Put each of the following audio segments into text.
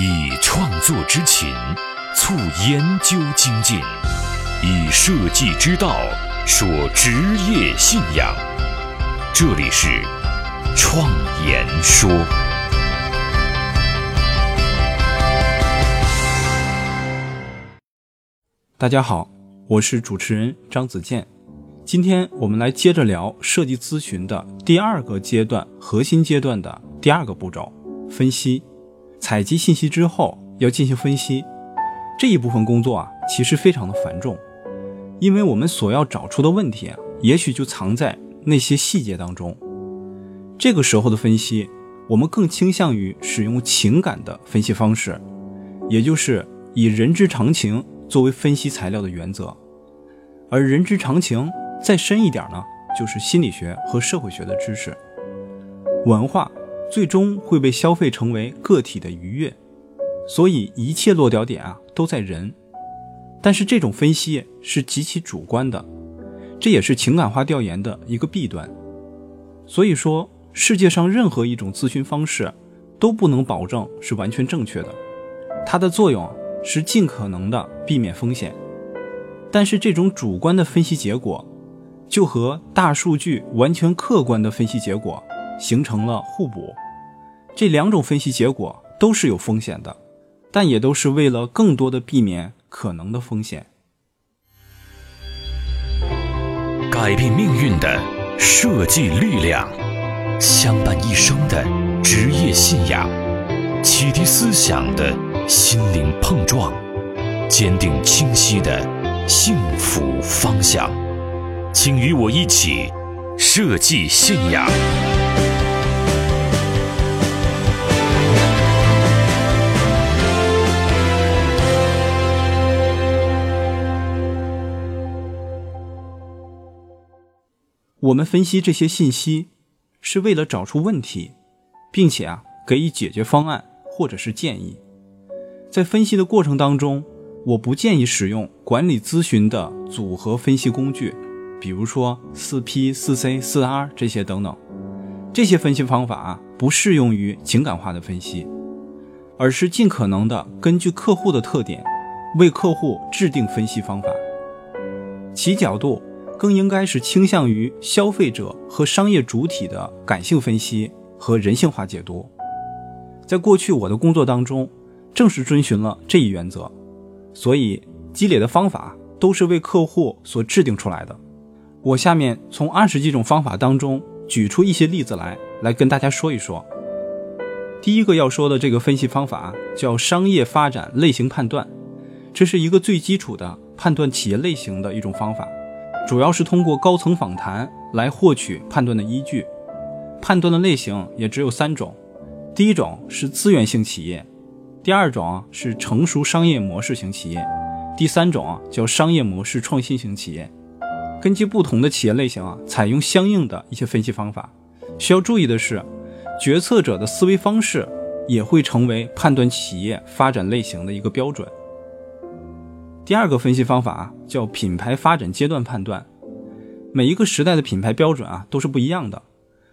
以创作之情促研究精进，以设计之道说职业信仰。这里是创言说。大家好，我是主持人张子健。今天我们来接着聊设计咨询的第二个阶段，核心阶段的第二个步骤——分析。采集信息之后要进行分析，这一部分工作啊，其实非常的繁重，因为我们所要找出的问题啊，也许就藏在那些细节当中。这个时候的分析，我们更倾向于使用情感的分析方式，也就是以人之常情。作为分析材料的原则，而人之常情再深一点呢，就是心理学和社会学的知识。文化最终会被消费成为个体的愉悦，所以一切落脚点啊都在人。但是这种分析是极其主观的，这也是情感化调研的一个弊端。所以说，世界上任何一种咨询方式都不能保证是完全正确的，它的作用。是尽可能的避免风险，但是这种主观的分析结果，就和大数据完全客观的分析结果形成了互补。这两种分析结果都是有风险的，但也都是为了更多的避免可能的风险。改变命运的设计力量，相伴一生的职业信仰，启迪思想的。心灵碰撞，坚定清晰的幸福方向，请与我一起设计信仰。我们分析这些信息，是为了找出问题，并且啊，给予解决方案或者是建议。在分析的过程当中，我不建议使用管理咨询的组合分析工具，比如说四 P、四 C、四 R 这些等等。这些分析方法啊，不适用于情感化的分析，而是尽可能的根据客户的特点，为客户制定分析方法。其角度更应该是倾向于消费者和商业主体的感性分析和人性化解读。在过去我的工作当中。正是遵循了这一原则，所以积累的方法都是为客户所制定出来的。我下面从二十几种方法当中举出一些例子来，来跟大家说一说。第一个要说的这个分析方法叫商业发展类型判断，这是一个最基础的判断企业类型的一种方法，主要是通过高层访谈来获取判断的依据。判断的类型也只有三种，第一种是资源性企业。第二种啊是成熟商业模式型企业，第三种啊叫商业模式创新型企业。根据不同的企业类型啊，采用相应的一些分析方法。需要注意的是，决策者的思维方式也会成为判断企业发展类型的一个标准。第二个分析方法啊叫品牌发展阶段判断。每一个时代的品牌标准啊都是不一样的，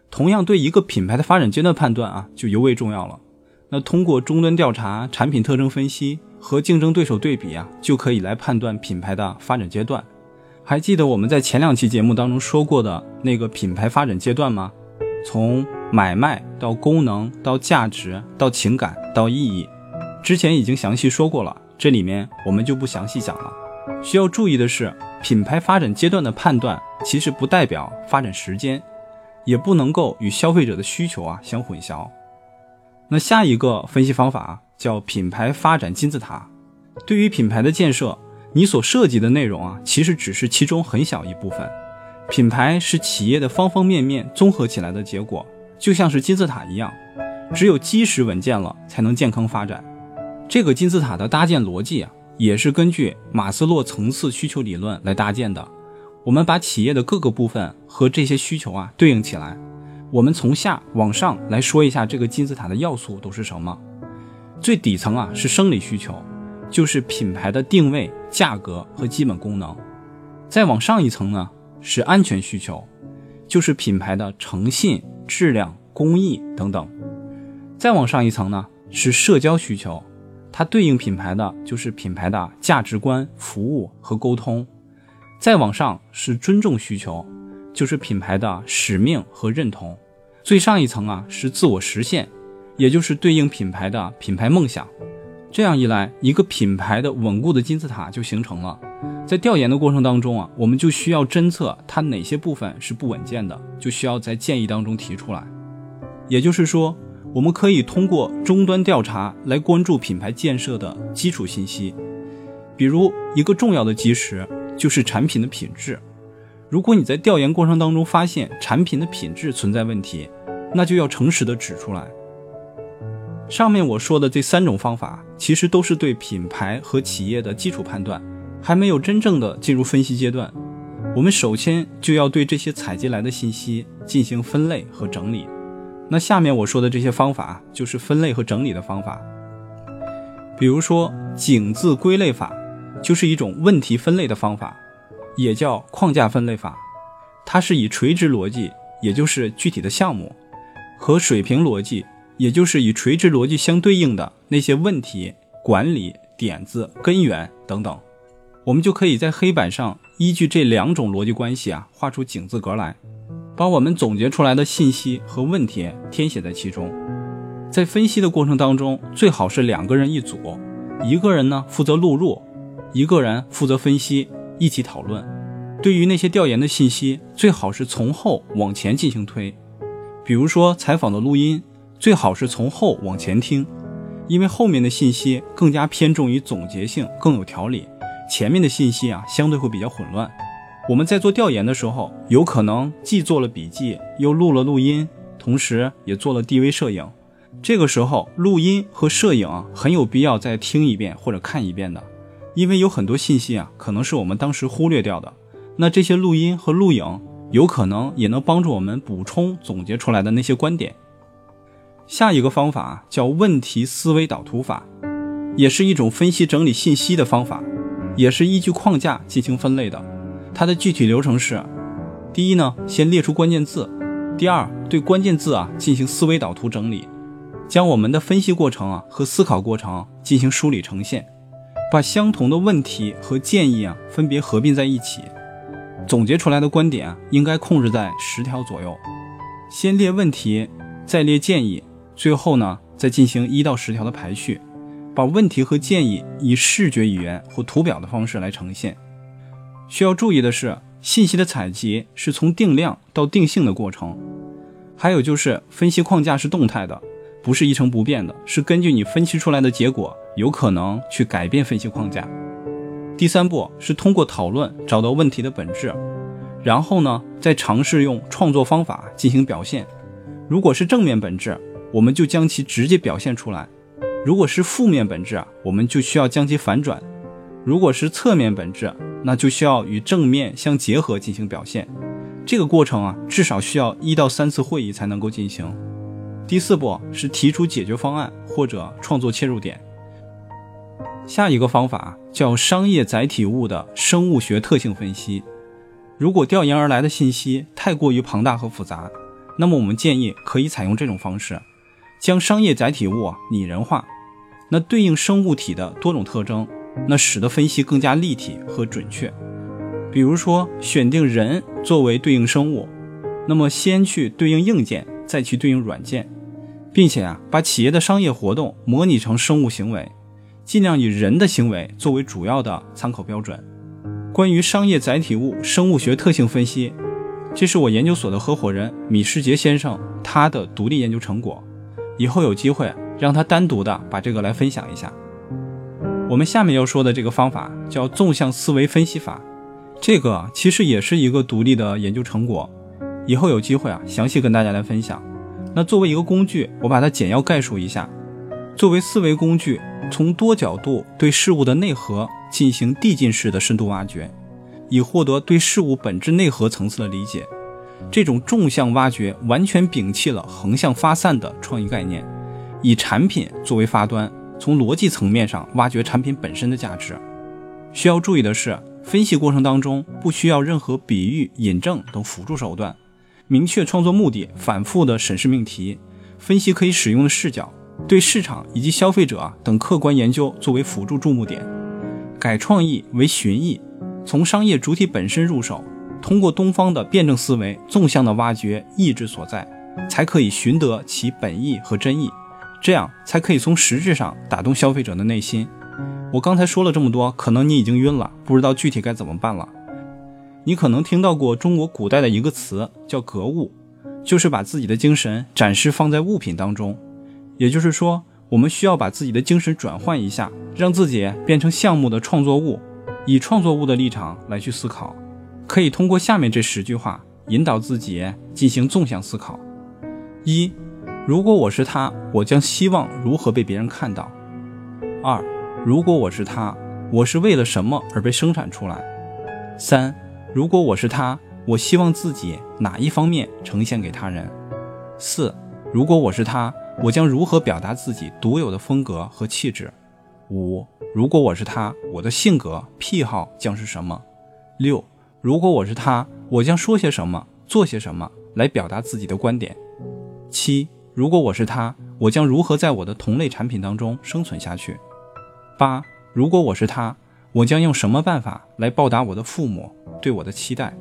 同样对一个品牌的发展阶段判断啊就尤为重要了。那通过终端调查、产品特征分析和竞争对手对比啊，就可以来判断品牌的发展阶段。还记得我们在前两期节目当中说过的那个品牌发展阶段吗？从买卖到功能到价值到情感到意义，之前已经详细说过了，这里面我们就不详细讲了。需要注意的是，品牌发展阶段的判断其实不代表发展时间，也不能够与消费者的需求啊相混淆。那下一个分析方法叫品牌发展金字塔。对于品牌的建设，你所涉及的内容啊，其实只是其中很小一部分。品牌是企业的方方面面综合起来的结果，就像是金字塔一样，只有基石稳健了，才能健康发展。这个金字塔的搭建逻辑啊，也是根据马斯洛层次需求理论来搭建的。我们把企业的各个部分和这些需求啊对应起来。我们从下往上来说一下这个金字塔的要素都是什么？最底层啊是生理需求，就是品牌的定位、价格和基本功能。再往上一层呢是安全需求，就是品牌的诚信、质量、工艺等等。再往上一层呢是社交需求，它对应品牌的就是品牌的价值观、服务和沟通；再往上是尊重需求，就是品牌的使命和认同；最上一层啊是自我实现，也就是对应品牌的品牌梦想。这样一来，一个品牌的稳固的金字塔就形成了。在调研的过程当中啊，我们就需要侦测它哪些部分是不稳健的，就需要在建议当中提出来。也就是说，我们可以通过终端调查来关注品牌建设的基础信息，比如一个重要的基石就是产品的品质。如果你在调研过程当中发现产品的品质存在问题，那就要诚实的指出来。上面我说的这三种方法，其实都是对品牌和企业的基础判断，还没有真正的进入分析阶段。我们首先就要对这些采集来的信息进行分类和整理。那下面我说的这些方法，就是分类和整理的方法。比如说井字归类法，就是一种问题分类的方法，也叫框架分类法。它是以垂直逻辑，也就是具体的项目，和水平逻辑，也就是与垂直逻辑相对应的那些问题、管理、点子、根源等等，我们就可以在黑板上依据这两种逻辑关系啊，画出井字格来。把我们总结出来的信息和问题填写在其中，在分析的过程当中，最好是两个人一组，一个人呢负责录入，一个人负责分析，一起讨论。对于那些调研的信息，最好是从后往前进行推。比如说采访的录音，最好是从后往前听，因为后面的信息更加偏重于总结性，更有条理，前面的信息啊相对会比较混乱。我们在做调研的时候，有可能既做了笔记，又录了录音，同时也做了 DV 摄影。这个时候，录音和摄影很有必要再听一遍或者看一遍的，因为有很多信息啊，可能是我们当时忽略掉的。那这些录音和录影，有可能也能帮助我们补充总结出来的那些观点。下一个方法叫问题思维导图法，也是一种分析整理信息的方法，也是依据框架进行分类的。它的具体流程是：第一呢，先列出关键字；第二，对关键字啊进行思维导图整理，将我们的分析过程啊和思考过程进行梳理呈现，把相同的问题和建议啊分别合并在一起，总结出来的观点啊应该控制在十条左右。先列问题，再列建议，最后呢再进行一到十条的排序，把问题和建议以视觉语言或图表的方式来呈现。需要注意的是，信息的采集是从定量到定性的过程。还有就是，分析框架是动态的，不是一成不变的，是根据你分析出来的结果，有可能去改变分析框架。第三步是通过讨论找到问题的本质，然后呢，再尝试用创作方法进行表现。如果是正面本质，我们就将其直接表现出来；如果是负面本质啊，我们就需要将其反转。如果是侧面本质，那就需要与正面相结合进行表现。这个过程啊，至少需要一到三次会议才能够进行。第四步是提出解决方案或者创作切入点。下一个方法叫商业载体物的生物学特性分析。如果调研而来的信息太过于庞大和复杂，那么我们建议可以采用这种方式，将商业载体物拟人化，那对应生物体的多种特征。那使得分析更加立体和准确。比如说，选定人作为对应生物，那么先去对应硬件，再去对应软件，并且啊，把企业的商业活动模拟成生物行为，尽量以人的行为作为主要的参考标准。关于商业载体物生物学特性分析，这是我研究所的合伙人米世杰先生他的独立研究成果。以后有机会让他单独的把这个来分享一下。我们下面要说的这个方法叫纵向思维分析法，这个其实也是一个独立的研究成果，以后有机会啊详细跟大家来分享。那作为一个工具，我把它简要概述一下。作为思维工具，从多角度对事物的内核进行递进式的深度挖掘，以获得对事物本质内核层次的理解。这种纵向挖掘完全摒弃了横向发散的创意概念，以产品作为发端。从逻辑层面上挖掘产品本身的价值。需要注意的是，分析过程当中不需要任何比喻、引证等辅助手段，明确创作目的，反复的审视命题，分析可以使用的视角，对市场以及消费者等客观研究作为辅助注目点，改创意为寻意，从商业主体本身入手，通过东方的辩证思维，纵向的挖掘意志所在，才可以寻得其本意和真意，这样才可以从实质上打动消费者的内心。我刚才说了这么多，可能你已经晕了，不知道具体该怎么办了。你可能听到过中国古代的一个词叫格物，就是把自己的精神暂时放在物品当中。也就是说，我们需要把自己的精神转换一下，让自己变成项目的创作物，以创作物的立场来去思考。可以通过下面这十句话引导自己进行纵向思考：一，如果我是他，我将希望如何被别人看到？二，如果我是他，我是为了什么而被生产出来？三。如果我是他，我希望自己哪一方面呈现给他人？四，如果我是他，我将如何表达自己独有的风格和气质？五，如果我是他，我的性格癖好将是什么？六，如果我是他，我将说些什么，做些什么来表达自己的观点？七，如果我是他，我将如何在我的同类产品当中生存下去？八，如果我是他。我将用什么办法来报答我的父母对我的期待？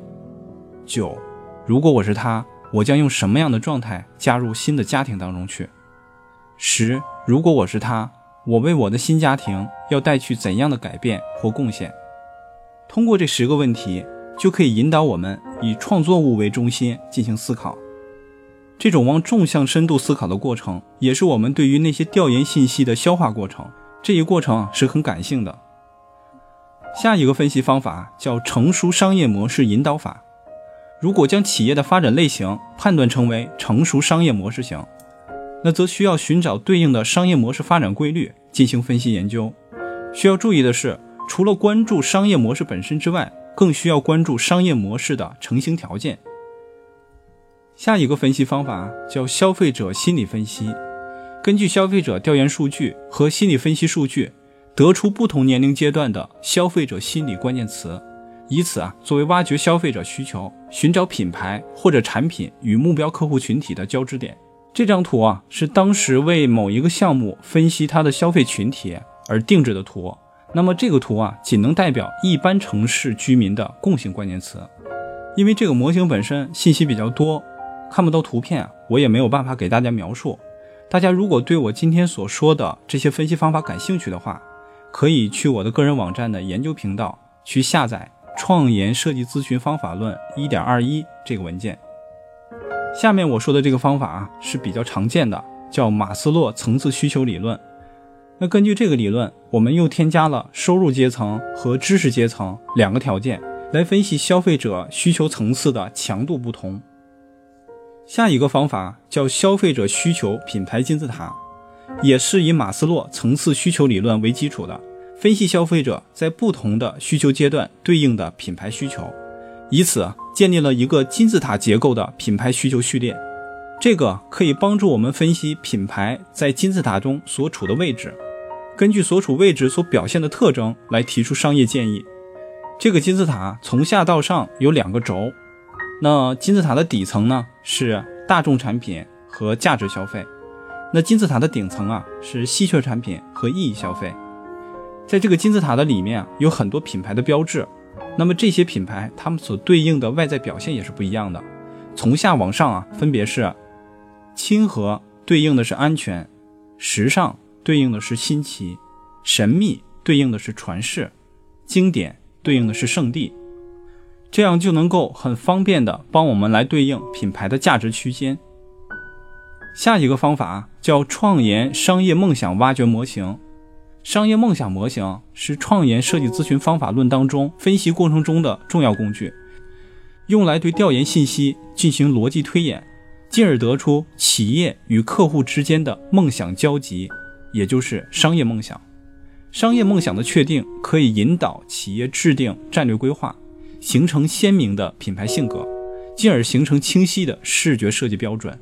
九，如果我是他，我将用什么样的状态加入新的家庭当中去？十，如果我是他，我为我的新家庭要带去怎样的改变或贡献？通过这十个问题，就可以引导我们以创作物为中心进行思考。这种往纵向深度思考的过程，也是我们对于那些调研信息的消化过程。这一过程是很感性的。下一个分析方法叫成熟商业模式引导法。如果将企业的发展类型判断成为成熟商业模式型，那则需要寻找对应的商业模式发展规律进行分析研究。需要注意的是，除了关注商业模式本身之外，更需要关注商业模式的成型条件。下一个分析方法叫消费者心理分析。根据消费者调研数据和心理分析数据。得出不同年龄阶段的消费者心理关键词，以此啊作为挖掘消费者需求、寻找品牌或者产品与目标客户群体的交织点。这张图啊是当时为某一个项目分析它的消费群体而定制的图。那么这个图啊仅能代表一般城市居民的共性关键词，因为这个模型本身信息比较多，看不到图片，我也没有办法给大家描述。大家如果对我今天所说的这些分析方法感兴趣的话，可以去我的个人网站的研究频道去下载《创研设计咨询方法论1.21》这个文件。下面我说的这个方法啊是比较常见的，叫马斯洛层次需求理论。那根据这个理论，我们又添加了收入阶层和知识阶层两个条件，来分析消费者需求层次的强度不同。下一个方法叫消费者需求品牌金字塔。也是以马斯洛层次需求理论为基础的，分析消费者在不同的需求阶段对应的品牌需求，以此建立了一个金字塔结构的品牌需求序列。这个可以帮助我们分析品牌在金字塔中所处的位置，根据所处位置所表现的特征来提出商业建议。这个金字塔从下到上有两个轴，那金字塔的底层呢是大众产品和价值消费。那金字塔的顶层啊是稀缺产品和意义消费，在这个金字塔的里面啊有很多品牌的标志，那么这些品牌它们所对应的外在表现也是不一样的。从下往上啊分别是亲和对应的是安全，时尚对应的是新奇，神秘对应的是传世，经典对应的是圣地，这样就能够很方便的帮我们来对应品牌的价值区间。下一个方法叫创研商业梦想挖掘模型。商业梦想模型是创研设计咨询方法论当中分析过程中的重要工具，用来对调研信息进行逻辑推演，进而得出企业与客户之间的梦想交集，也就是商业梦想。商业梦想的确定可以引导企业制定战略规划，形成鲜明的品牌性格，进而形成清晰的视觉设计标准。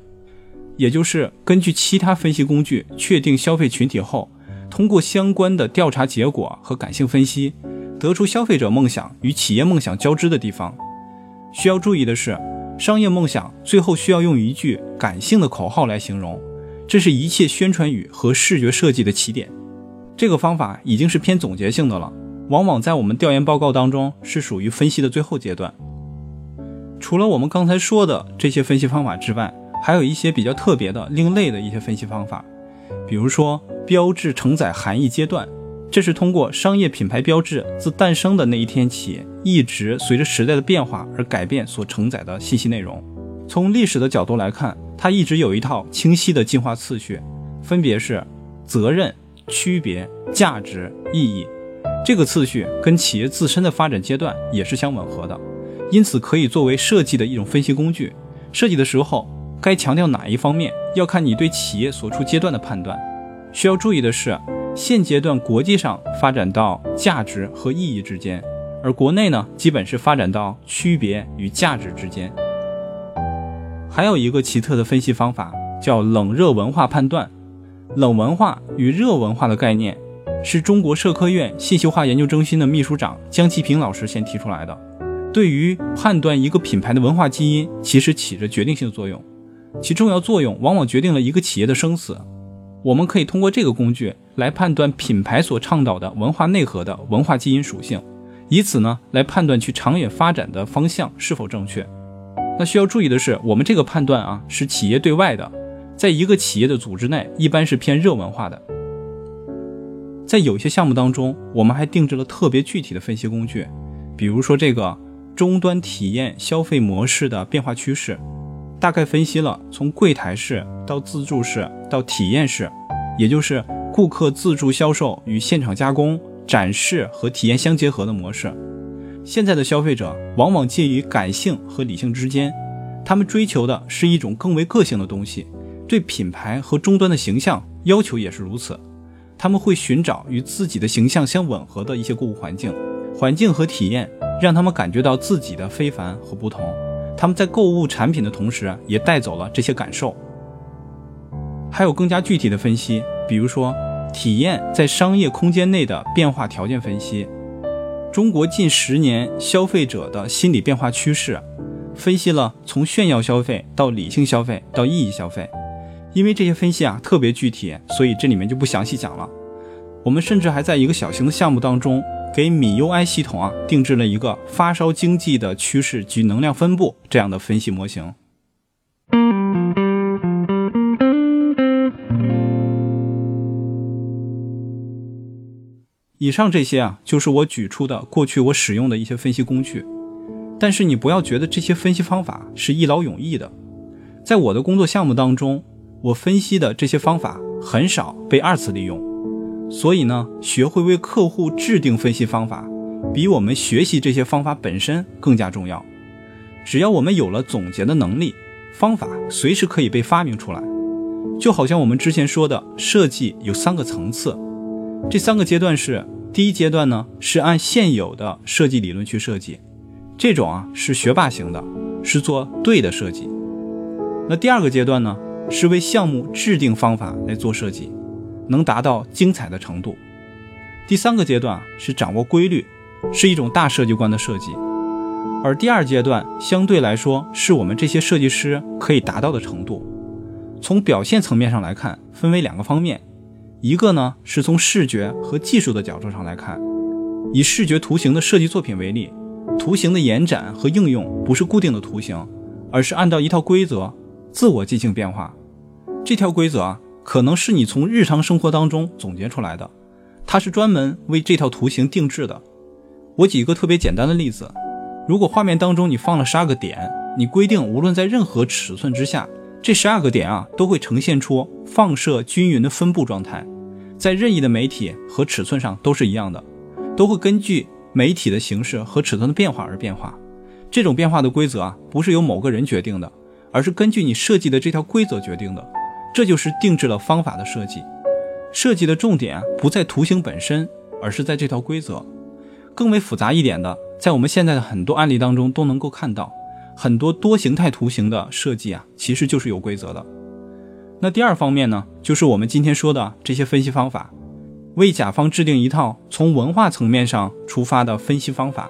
也就是根据其他分析工具确定消费群体后，通过相关的调查结果和感性分析，得出消费者梦想与企业梦想交织的地方。需要注意的是，商业梦想最后需要用一句感性的口号来形容，这是一切宣传语和视觉设计的起点。这个方法已经是偏总结性的了，往往在我们调研报告当中是属于分析的最后阶段。除了我们刚才说的这些分析方法之外，还有一些比较特别的、另类的一些分析方法，比如说标志承载含义阶段，这是通过商业品牌标志自诞生的那一天起，一直随着时代的变化而改变所承载的信息内容。从历史的角度来看，它一直有一套清晰的进化次序，分别是责任、区别、价值、意义。这个次序跟企业自身的发展阶段也是相吻合的，因此可以作为设计的一种分析工具。设计的时候。该强调哪一方面，要看你对企业所处阶段的判断。需要注意的是，现阶段国际上发展到价值和意义之间，而国内呢，基本是发展到区别与价值之间。还有一个奇特的分析方法，叫冷热文化判断。冷文化与热文化的概念，是中国社科院信息化研究中心的秘书长江其平老师先提出来的。对于判断一个品牌的文化基因，其实起着决定性作用。其重要作用往往决定了一个企业的生死。我们可以通过这个工具来判断品牌所倡导的文化内核的文化基因属性，以此呢来判断其长远发展的方向是否正确。那需要注意的是，我们这个判断啊是企业对外的，在一个企业的组织内一般是偏热文化的。在有些项目当中，我们还定制了特别具体的分析工具，比如说这个终端体验消费模式的变化趋势。大概分析了从柜台式到自助式到体验式，也就是顾客自助销售与现场加工、展示和体验相结合的模式。现在的消费者往往介于感性和理性之间，他们追求的是一种更为个性的东西，对品牌和终端的形象要求也是如此。他们会寻找与自己的形象相吻合的一些购物环境，环境和体验让他们感觉到自己的非凡和不同。他们在购物产品的同时，也带走了这些感受。还有更加具体的分析，比如说体验在商业空间内的变化条件分析，中国近十年消费者的心理变化趋势，分析了从炫耀消费到理性消费到意义消费。因为这些分析啊特别具体，所以这里面就不详细讲了。我们甚至还在一个小型的项目当中。给米 UI 系统啊定制了一个发烧经济的趋势及能量分布这样的分析模型。以上这些啊，就是我举出的过去我使用的一些分析工具。但是你不要觉得这些分析方法是一劳永逸的，在我的工作项目当中，我分析的这些方法很少被二次利用。所以呢，学会为客户制定分析方法，比我们学习这些方法本身更加重要。只要我们有了总结的能力，方法随时可以被发明出来。就好像我们之前说的，设计有三个层次，这三个阶段是：第一阶段呢是按现有的设计理论去设计，这种啊是学霸型的，是做对的设计。那第二个阶段呢是为项目制定方法来做设计。能达到精彩的程度。第三个阶段是掌握规律，是一种大设计观的设计。而第二阶段相对来说是我们这些设计师可以达到的程度。从表现层面上来看，分为两个方面，一个呢是从视觉和技术的角度上来看。以视觉图形的设计作品为例，图形的延展和应用不是固定的图形，而是按照一套规则自我进行变化。这条规则啊。可能是你从日常生活当中总结出来的，它是专门为这套图形定制的。我举一个特别简单的例子：如果画面当中你放了十二个点，你规定无论在任何尺寸之下，这十二个点啊都会呈现出放射均匀的分布状态，在任意的媒体和尺寸上都是一样的，都会根据媒体的形式和尺寸的变化而变化。这种变化的规则啊，不是由某个人决定的，而是根据你设计的这条规则决定的。这就是定制了方法的设计，设计的重点不在图形本身，而是在这条规则。更为复杂一点的，在我们现在的很多案例当中都能够看到，很多多形态图形的设计啊，其实就是有规则的。那第二方面呢，就是我们今天说的这些分析方法，为甲方制定一套从文化层面上出发的分析方法。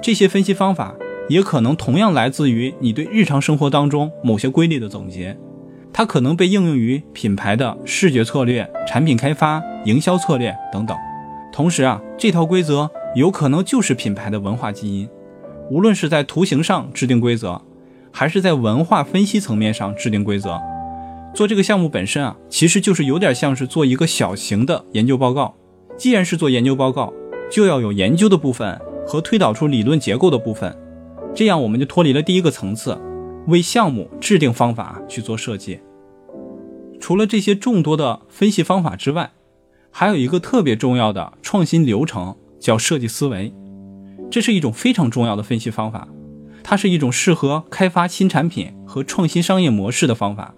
这些分析方法也可能同样来自于你对日常生活当中某些规律的总结。它可能被应用于品牌的视觉策略、产品开发、营销策略等等。同时啊，这套规则有可能就是品牌的文化基因。无论是在图形上制定规则，还是在文化分析层面上制定规则，做这个项目本身啊，其实就是有点像是做一个小型的研究报告。既然是做研究报告，就要有研究的部分和推导出理论结构的部分，这样我们就脱离了第一个层次，为项目制定方法去做设计。除了这些众多的分析方法之外，还有一个特别重要的创新流程，叫设计思维。这是一种非常重要的分析方法，它是一种适合开发新产品和创新商业模式的方法。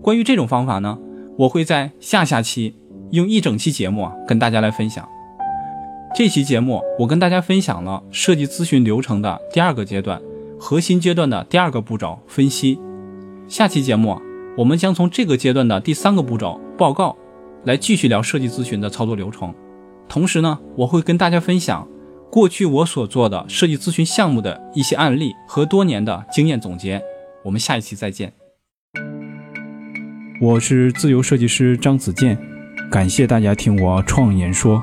关于这种方法呢，我会在下下期用一整期节目啊跟大家来分享。这期节目我跟大家分享了设计咨询流程的第二个阶段，核心阶段的第二个步骤分析。下期节目。我们将从这个阶段的第三个步骤报告来继续聊设计咨询的操作流程，同时呢，我会跟大家分享过去我所做的设计咨询项目的一些案例和多年的经验总结。我们下一期再见。我是自由设计师张子健，感谢大家听我创言说。